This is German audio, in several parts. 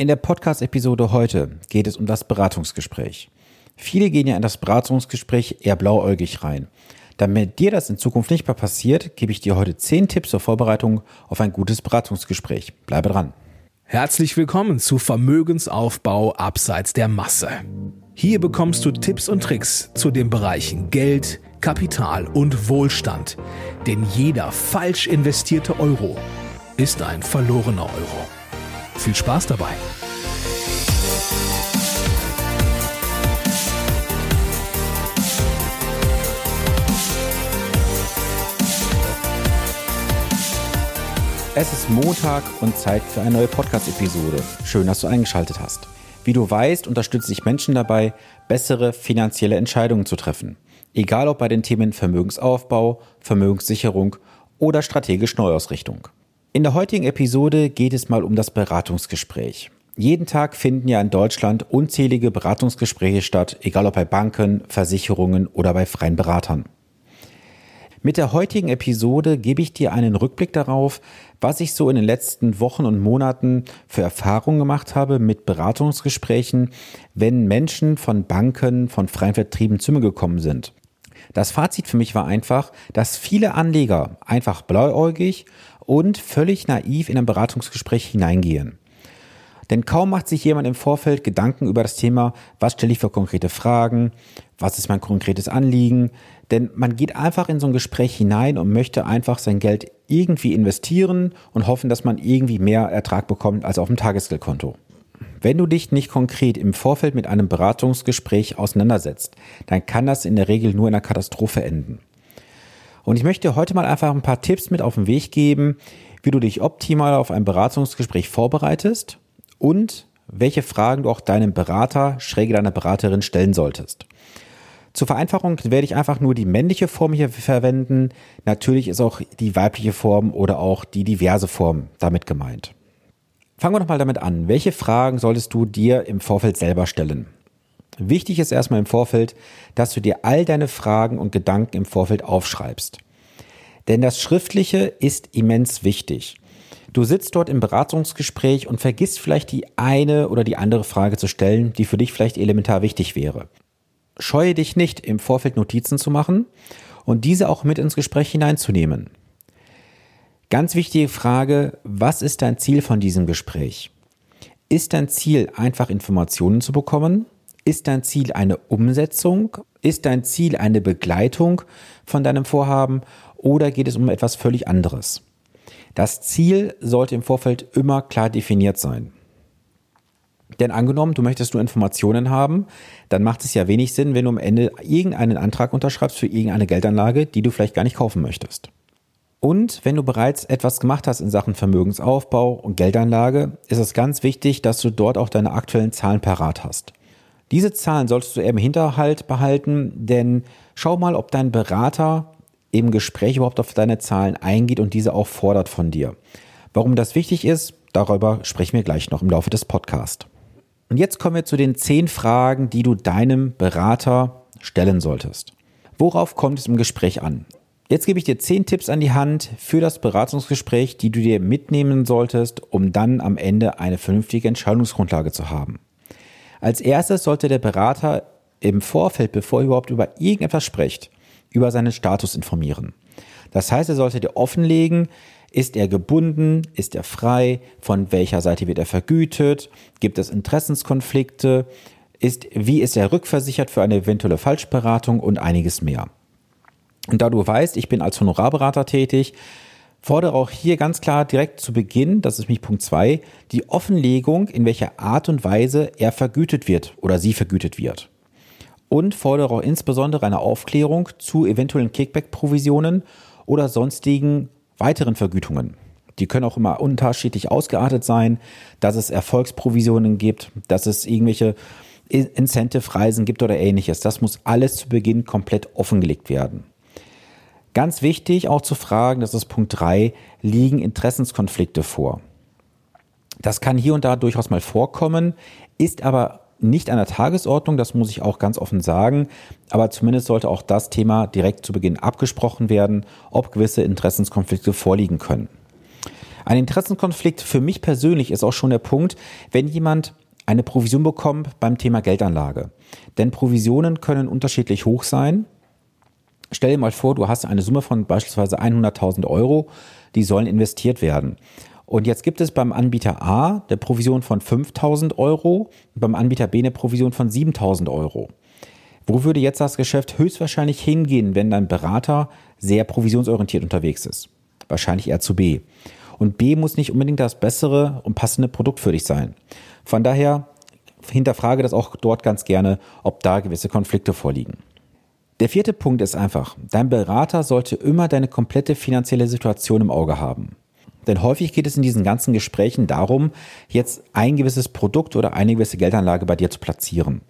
In der Podcast-Episode heute geht es um das Beratungsgespräch. Viele gehen ja in das Beratungsgespräch eher blauäugig rein. Damit dir das in Zukunft nicht mehr passiert, gebe ich dir heute 10 Tipps zur Vorbereitung auf ein gutes Beratungsgespräch. Bleibe dran. Herzlich willkommen zu Vermögensaufbau abseits der Masse. Hier bekommst du Tipps und Tricks zu den Bereichen Geld, Kapital und Wohlstand. Denn jeder falsch investierte Euro ist ein verlorener Euro. Viel Spaß dabei! Es ist Montag und Zeit für eine neue Podcast-Episode. Schön, dass du eingeschaltet hast. Wie du weißt, unterstütze ich Menschen dabei, bessere finanzielle Entscheidungen zu treffen. Egal ob bei den Themen Vermögensaufbau, Vermögenssicherung oder strategische Neuausrichtung. In der heutigen Episode geht es mal um das Beratungsgespräch. Jeden Tag finden ja in Deutschland unzählige Beratungsgespräche statt, egal ob bei Banken, Versicherungen oder bei freien Beratern. Mit der heutigen Episode gebe ich dir einen Rückblick darauf, was ich so in den letzten Wochen und Monaten für Erfahrungen gemacht habe mit Beratungsgesprächen, wenn Menschen von Banken, von freien Vertrieben zu mir gekommen sind. Das Fazit für mich war einfach, dass viele Anleger einfach blauäugig und völlig naiv in ein Beratungsgespräch hineingehen. Denn kaum macht sich jemand im Vorfeld Gedanken über das Thema, was stelle ich für konkrete Fragen, was ist mein konkretes Anliegen. Denn man geht einfach in so ein Gespräch hinein und möchte einfach sein Geld irgendwie investieren und hoffen, dass man irgendwie mehr Ertrag bekommt als auf dem Tagesgeldkonto. Wenn du dich nicht konkret im Vorfeld mit einem Beratungsgespräch auseinandersetzt, dann kann das in der Regel nur in einer Katastrophe enden. Und ich möchte heute mal einfach ein paar Tipps mit auf den Weg geben, wie du dich optimal auf ein Beratungsgespräch vorbereitest und welche Fragen du auch deinem Berater, schräge deiner Beraterin stellen solltest. Zur Vereinfachung werde ich einfach nur die männliche Form hier verwenden. Natürlich ist auch die weibliche Form oder auch die diverse Form damit gemeint. Fangen wir nochmal damit an. Welche Fragen solltest du dir im Vorfeld selber stellen? Wichtig ist erstmal im Vorfeld, dass du dir all deine Fragen und Gedanken im Vorfeld aufschreibst. Denn das Schriftliche ist immens wichtig. Du sitzt dort im Beratungsgespräch und vergisst vielleicht die eine oder die andere Frage zu stellen, die für dich vielleicht elementar wichtig wäre. Scheue dich nicht, im Vorfeld Notizen zu machen und diese auch mit ins Gespräch hineinzunehmen. Ganz wichtige Frage, was ist dein Ziel von diesem Gespräch? Ist dein Ziel einfach Informationen zu bekommen? Ist dein Ziel eine Umsetzung? Ist dein Ziel eine Begleitung von deinem Vorhaben? Oder geht es um etwas völlig anderes? Das Ziel sollte im Vorfeld immer klar definiert sein. Denn angenommen, du möchtest nur Informationen haben, dann macht es ja wenig Sinn, wenn du am Ende irgendeinen Antrag unterschreibst für irgendeine Geldanlage, die du vielleicht gar nicht kaufen möchtest. Und wenn du bereits etwas gemacht hast in Sachen Vermögensaufbau und Geldanlage, ist es ganz wichtig, dass du dort auch deine aktuellen Zahlen parat hast. Diese Zahlen solltest du eher im Hinterhalt behalten, denn schau mal, ob dein Berater im Gespräch überhaupt auf deine Zahlen eingeht und diese auch fordert von dir. Warum das wichtig ist, darüber sprechen wir gleich noch im Laufe des Podcasts. Und jetzt kommen wir zu den zehn Fragen, die du deinem Berater stellen solltest. Worauf kommt es im Gespräch an? Jetzt gebe ich dir zehn Tipps an die Hand für das Beratungsgespräch, die du dir mitnehmen solltest, um dann am Ende eine vernünftige Entscheidungsgrundlage zu haben. Als erstes sollte der Berater im Vorfeld, bevor er überhaupt über irgendetwas spricht, über seinen Status informieren. Das heißt, er sollte dir offenlegen, ist er gebunden, ist er frei, von welcher Seite wird er vergütet, gibt es Interessenskonflikte, ist, wie ist er rückversichert für eine eventuelle Falschberatung und einiges mehr. Und da du weißt, ich bin als Honorarberater tätig, fordere auch hier ganz klar direkt zu Beginn, das ist mich Punkt zwei, die Offenlegung, in welcher Art und Weise er vergütet wird oder sie vergütet wird und fordere auch insbesondere eine Aufklärung zu eventuellen Kickback-Provisionen oder sonstigen weiteren Vergütungen. Die können auch immer unterschiedlich ausgeartet sein, dass es Erfolgsprovisionen gibt, dass es irgendwelche Incentive-Reisen gibt oder ähnliches. Das muss alles zu Beginn komplett offengelegt werden. Ganz wichtig auch zu fragen, das ist Punkt drei: liegen Interessenskonflikte vor? Das kann hier und da durchaus mal vorkommen, ist aber nicht an der Tagesordnung, das muss ich auch ganz offen sagen, aber zumindest sollte auch das Thema direkt zu Beginn abgesprochen werden, ob gewisse Interessenskonflikte vorliegen können. Ein Interessenkonflikt für mich persönlich ist auch schon der Punkt, wenn jemand eine Provision bekommt beim Thema Geldanlage. Denn Provisionen können unterschiedlich hoch sein. Stell dir mal vor, du hast eine Summe von beispielsweise 100.000 Euro, die sollen investiert werden. Und jetzt gibt es beim Anbieter A eine Provision von 5.000 Euro, beim Anbieter B eine Provision von 7.000 Euro. Wo würde jetzt das Geschäft höchstwahrscheinlich hingehen, wenn dein Berater sehr provisionsorientiert unterwegs ist? Wahrscheinlich eher zu B. Und B muss nicht unbedingt das bessere und passende Produkt für dich sein. Von daher hinterfrage das auch dort ganz gerne, ob da gewisse Konflikte vorliegen. Der vierte Punkt ist einfach, dein Berater sollte immer deine komplette finanzielle Situation im Auge haben. Denn häufig geht es in diesen ganzen Gesprächen darum, jetzt ein gewisses Produkt oder eine gewisse Geldanlage bei dir zu platzieren.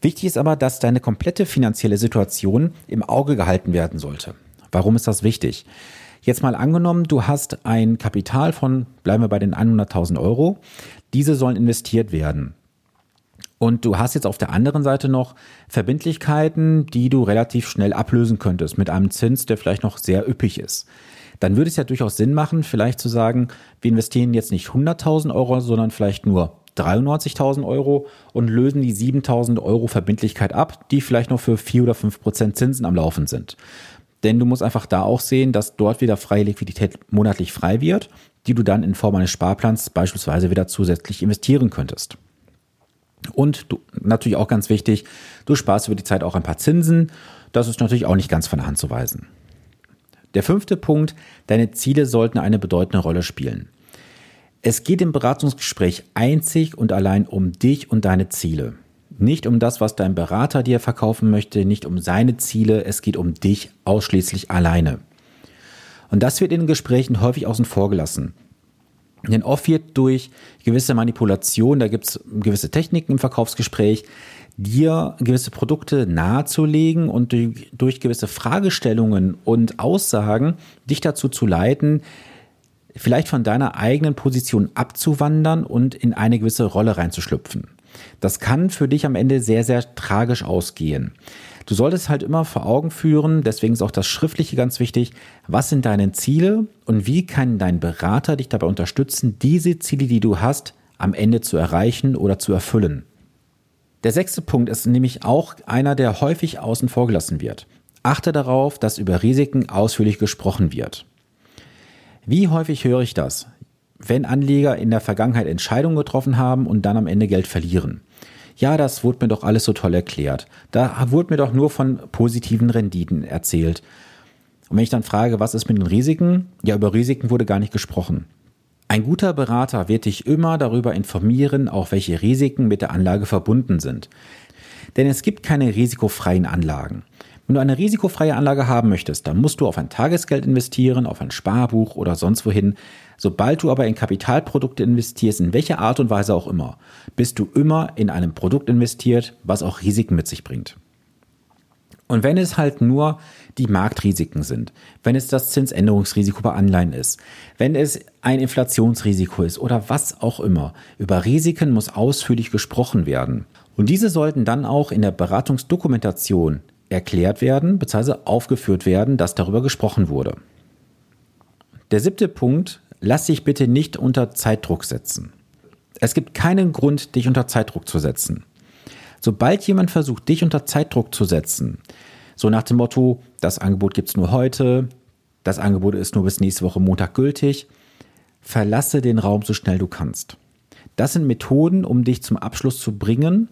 Wichtig ist aber, dass deine komplette finanzielle Situation im Auge gehalten werden sollte. Warum ist das wichtig? Jetzt mal angenommen, du hast ein Kapital von, bleiben wir bei den 100.000 Euro. Diese sollen investiert werden. Und du hast jetzt auf der anderen Seite noch Verbindlichkeiten, die du relativ schnell ablösen könntest mit einem Zins, der vielleicht noch sehr üppig ist. Dann würde es ja durchaus Sinn machen, vielleicht zu sagen, wir investieren jetzt nicht 100.000 Euro, sondern vielleicht nur 93.000 Euro und lösen die 7.000 Euro Verbindlichkeit ab, die vielleicht noch für 4 oder 5 Prozent Zinsen am Laufen sind. Denn du musst einfach da auch sehen, dass dort wieder freie Liquidität monatlich frei wird, die du dann in Form eines Sparplans beispielsweise wieder zusätzlich investieren könntest. Und du, natürlich auch ganz wichtig, du sparst über die Zeit auch ein paar Zinsen. Das ist natürlich auch nicht ganz von der Hand zu weisen. Der fünfte Punkt, deine Ziele sollten eine bedeutende Rolle spielen. Es geht im Beratungsgespräch einzig und allein um dich und deine Ziele. Nicht um das, was dein Berater dir verkaufen möchte, nicht um seine Ziele, es geht um dich ausschließlich alleine. Und das wird in den Gesprächen häufig außen vor gelassen. Denn oft wird durch gewisse Manipulation, da gibt es gewisse Techniken im Verkaufsgespräch, dir gewisse Produkte nahezulegen und durch, durch gewisse Fragestellungen und Aussagen dich dazu zu leiten, vielleicht von deiner eigenen Position abzuwandern und in eine gewisse Rolle reinzuschlüpfen. Das kann für dich am Ende sehr, sehr tragisch ausgehen. Du solltest halt immer vor Augen führen, deswegen ist auch das Schriftliche ganz wichtig, was sind deine Ziele und wie kann dein Berater dich dabei unterstützen, diese Ziele, die du hast, am Ende zu erreichen oder zu erfüllen. Der sechste Punkt ist nämlich auch einer, der häufig außen vor gelassen wird. Achte darauf, dass über Risiken ausführlich gesprochen wird. Wie häufig höre ich das? Wenn Anleger in der Vergangenheit Entscheidungen getroffen haben und dann am Ende Geld verlieren. Ja, das wurde mir doch alles so toll erklärt. Da wurde mir doch nur von positiven Renditen erzählt. Und wenn ich dann frage, was ist mit den Risiken? Ja, über Risiken wurde gar nicht gesprochen. Ein guter Berater wird dich immer darüber informieren, auch welche Risiken mit der Anlage verbunden sind. Denn es gibt keine risikofreien Anlagen. Wenn du eine risikofreie Anlage haben möchtest, dann musst du auf ein Tagesgeld investieren, auf ein Sparbuch oder sonst wohin. Sobald du aber in Kapitalprodukte investierst, in welcher Art und Weise auch immer, bist du immer in einem Produkt investiert, was auch Risiken mit sich bringt. Und wenn es halt nur die Marktrisiken sind, wenn es das Zinsänderungsrisiko bei Anleihen ist, wenn es ein Inflationsrisiko ist oder was auch immer, über Risiken muss ausführlich gesprochen werden. Und diese sollten dann auch in der Beratungsdokumentation erklärt werden bzw. aufgeführt werden, dass darüber gesprochen wurde. Der siebte Punkt, lass dich bitte nicht unter Zeitdruck setzen. Es gibt keinen Grund, dich unter Zeitdruck zu setzen. Sobald jemand versucht, dich unter Zeitdruck zu setzen, so nach dem Motto, das Angebot gibt es nur heute, das Angebot ist nur bis nächste Woche Montag gültig, verlasse den Raum so schnell du kannst. Das sind Methoden, um dich zum Abschluss zu bringen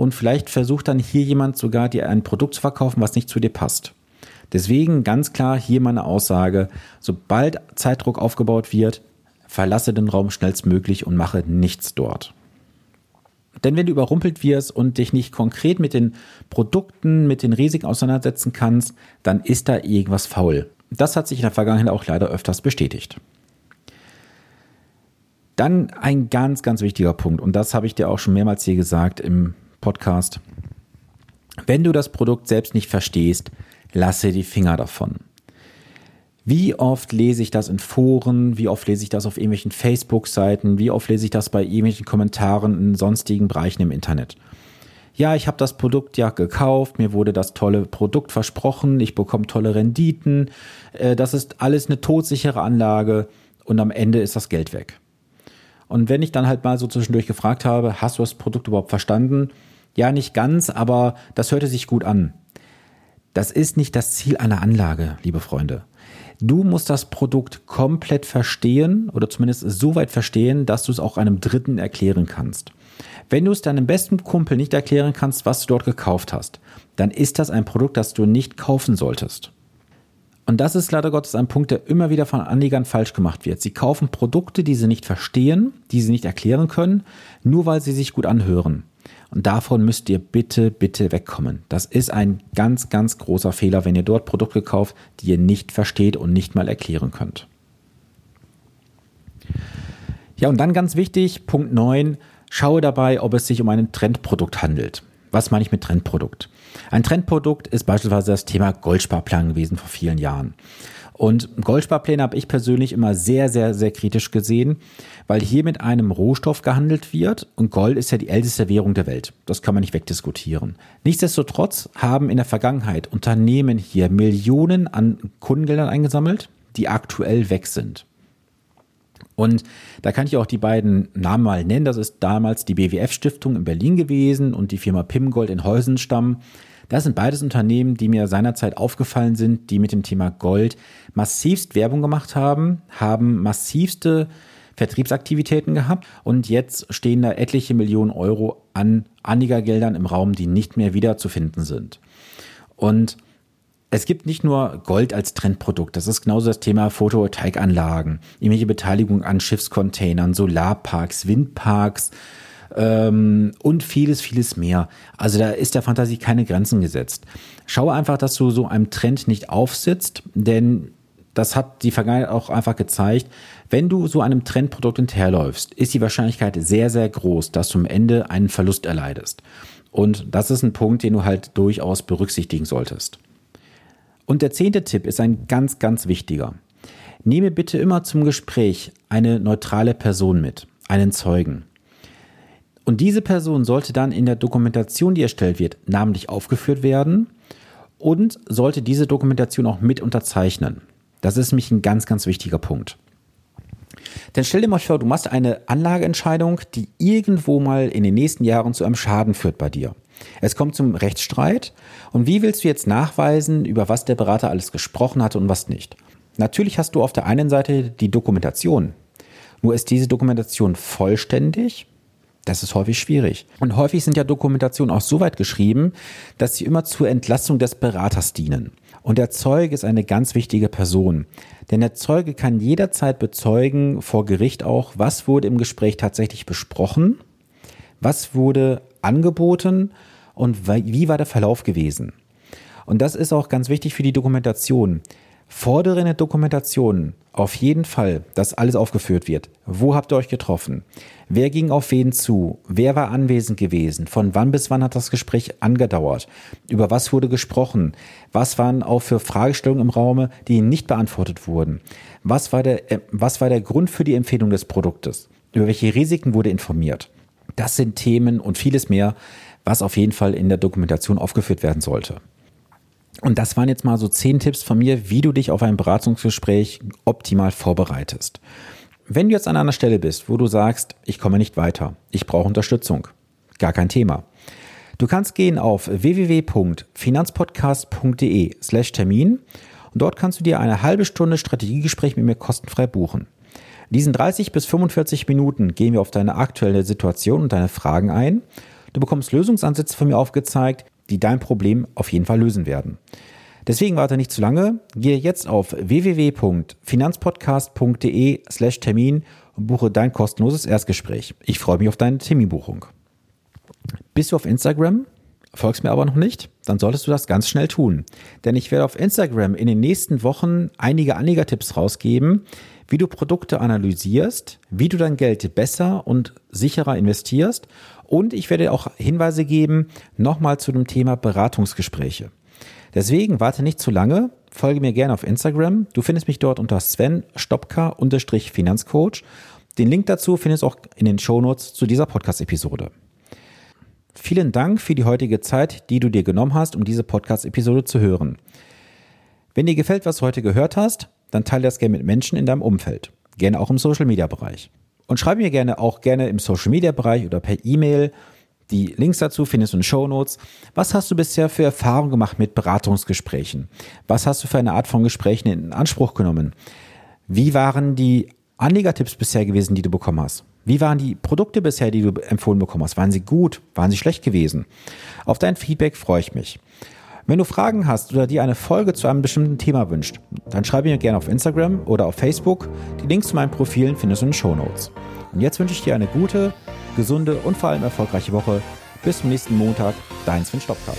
und vielleicht versucht dann hier jemand sogar dir ein Produkt zu verkaufen, was nicht zu dir passt. Deswegen ganz klar hier meine Aussage, sobald Zeitdruck aufgebaut wird, verlasse den Raum schnellstmöglich und mache nichts dort. Denn wenn du überrumpelt wirst und dich nicht konkret mit den Produkten, mit den Risiken auseinandersetzen kannst, dann ist da irgendwas faul. Das hat sich in der Vergangenheit auch leider öfters bestätigt. Dann ein ganz, ganz wichtiger Punkt, und das habe ich dir auch schon mehrmals hier gesagt im Podcast. Wenn du das Produkt selbst nicht verstehst, lasse die Finger davon. Wie oft lese ich das in Foren, wie oft lese ich das auf irgendwelchen Facebook-Seiten, wie oft lese ich das bei irgendwelchen Kommentaren in sonstigen Bereichen im Internet. Ja, ich habe das Produkt ja gekauft, mir wurde das tolle Produkt versprochen, ich bekomme tolle Renditen, äh, das ist alles eine todsichere Anlage und am Ende ist das Geld weg. Und wenn ich dann halt mal so zwischendurch gefragt habe, hast du das Produkt überhaupt verstanden? Ja, nicht ganz, aber das hörte sich gut an. Das ist nicht das Ziel einer Anlage, liebe Freunde. Du musst das Produkt komplett verstehen oder zumindest so weit verstehen, dass du es auch einem Dritten erklären kannst. Wenn du es deinem besten Kumpel nicht erklären kannst, was du dort gekauft hast, dann ist das ein Produkt, das du nicht kaufen solltest. Und das ist leider Gottes ein Punkt, der immer wieder von Anlegern falsch gemacht wird. Sie kaufen Produkte, die sie nicht verstehen, die sie nicht erklären können, nur weil sie sich gut anhören. Und davon müsst ihr bitte, bitte wegkommen. Das ist ein ganz, ganz großer Fehler, wenn ihr dort Produkte kauft, die ihr nicht versteht und nicht mal erklären könnt. Ja, und dann ganz wichtig, Punkt 9, schaue dabei, ob es sich um ein Trendprodukt handelt. Was meine ich mit Trendprodukt? Ein Trendprodukt ist beispielsweise das Thema Goldsparplan gewesen vor vielen Jahren. Und Goldsparpläne habe ich persönlich immer sehr, sehr, sehr kritisch gesehen, weil hier mit einem Rohstoff gehandelt wird und Gold ist ja die älteste Währung der Welt. Das kann man nicht wegdiskutieren. Nichtsdestotrotz haben in der Vergangenheit Unternehmen hier Millionen an Kundengeldern eingesammelt, die aktuell weg sind. Und da kann ich auch die beiden Namen mal nennen. Das ist damals die BWF-Stiftung in Berlin gewesen und die Firma Pimgold in Heusenstamm. Das sind beides Unternehmen, die mir seinerzeit aufgefallen sind, die mit dem Thema Gold massivst Werbung gemacht haben, haben massivste Vertriebsaktivitäten gehabt und jetzt stehen da etliche Millionen Euro an Anlegergeldern im Raum, die nicht mehr wiederzufinden sind. Und es gibt nicht nur Gold als Trendprodukt, das ist genauso das Thema Photovoltaikanlagen, irgendwelche Beteiligung an Schiffscontainern, Solarparks, Windparks, ähm, und vieles, vieles mehr. Also da ist der Fantasie keine Grenzen gesetzt. Schaue einfach, dass du so einem Trend nicht aufsitzt, denn das hat die Vergangenheit auch einfach gezeigt. Wenn du so einem Trendprodukt hinterherläufst, ist die Wahrscheinlichkeit sehr, sehr groß, dass du am Ende einen Verlust erleidest. Und das ist ein Punkt, den du halt durchaus berücksichtigen solltest. Und der zehnte Tipp ist ein ganz, ganz wichtiger. Nehme bitte immer zum Gespräch eine neutrale Person mit, einen Zeugen. Und diese Person sollte dann in der Dokumentation, die erstellt wird, namentlich aufgeführt werden und sollte diese Dokumentation auch mit unterzeichnen. Das ist nämlich ein ganz, ganz wichtiger Punkt. Denn stell dir mal vor, du machst eine Anlageentscheidung, die irgendwo mal in den nächsten Jahren zu einem Schaden führt bei dir. Es kommt zum Rechtsstreit und wie willst du jetzt nachweisen, über was der Berater alles gesprochen hatte und was nicht? Natürlich hast du auf der einen Seite die Dokumentation. Nur ist diese Dokumentation vollständig das ist häufig schwierig. Und häufig sind ja Dokumentationen auch so weit geschrieben, dass sie immer zur Entlassung des Beraters dienen. Und der Zeuge ist eine ganz wichtige Person. Denn der Zeuge kann jederzeit bezeugen, vor Gericht auch, was wurde im Gespräch tatsächlich besprochen, was wurde angeboten und wie war der Verlauf gewesen. Und das ist auch ganz wichtig für die Dokumentation. Fordere in der Dokumentation auf jeden Fall, dass alles aufgeführt wird. Wo habt ihr euch getroffen? Wer ging auf wen zu? Wer war anwesend gewesen? Von wann bis wann hat das Gespräch angedauert? Über was wurde gesprochen? Was waren auch für Fragestellungen im Raume, die nicht beantwortet wurden? Was war der, äh, was war der Grund für die Empfehlung des Produktes? Über welche Risiken wurde informiert? Das sind Themen und vieles mehr, was auf jeden Fall in der Dokumentation aufgeführt werden sollte. Und das waren jetzt mal so zehn Tipps von mir, wie du dich auf ein Beratungsgespräch optimal vorbereitest. Wenn du jetzt an einer Stelle bist, wo du sagst, ich komme nicht weiter, ich brauche Unterstützung, gar kein Thema. Du kannst gehen auf www.finanzpodcast.de slash Termin und dort kannst du dir eine halbe Stunde Strategiegespräch mit mir kostenfrei buchen. In diesen 30 bis 45 Minuten gehen wir auf deine aktuelle Situation und deine Fragen ein. Du bekommst Lösungsansätze von mir aufgezeigt, die dein Problem auf jeden Fall lösen werden. Deswegen warte nicht zu lange, gehe jetzt auf www.finanzpodcast.de slash Termin und buche dein kostenloses Erstgespräch. Ich freue mich auf deine Terminbuchung. Bist du auf Instagram? Folgst mir aber noch nicht? Dann solltest du das ganz schnell tun. Denn ich werde auf Instagram in den nächsten Wochen einige Anlegertipps rausgeben, wie du Produkte analysierst, wie du dein Geld besser und sicherer investierst und ich werde auch Hinweise geben, nochmal zu dem Thema Beratungsgespräche. Deswegen warte nicht zu lange, folge mir gerne auf Instagram. Du findest mich dort unter Sven Stopka-Finanzcoach. Den Link dazu findest du auch in den Shownotes zu dieser Podcast-Episode. Vielen Dank für die heutige Zeit, die du dir genommen hast, um diese Podcast-Episode zu hören. Wenn dir gefällt, was du heute gehört hast, dann teile das gerne mit Menschen in deinem Umfeld. gerne auch im Social Media Bereich. Und schreib mir gerne auch gerne im Social Media Bereich oder per E-Mail. Die Links dazu findest du in den Show Notes. Was hast du bisher für Erfahrungen gemacht mit Beratungsgesprächen? Was hast du für eine Art von Gesprächen in Anspruch genommen? Wie waren die Anlegertipps bisher gewesen, die du bekommen hast? Wie waren die Produkte bisher, die du empfohlen bekommen hast? Waren sie gut? Waren sie schlecht gewesen? Auf dein Feedback freue ich mich. Wenn du Fragen hast oder dir eine Folge zu einem bestimmten Thema wünscht, dann schreibe mir gerne auf Instagram oder auf Facebook. Die Links zu meinen Profilen findest du in den Show Notes. Und jetzt wünsche ich dir eine gute, gesunde und vor allem erfolgreiche Woche. Bis zum nächsten Montag, dein Sven Stopka.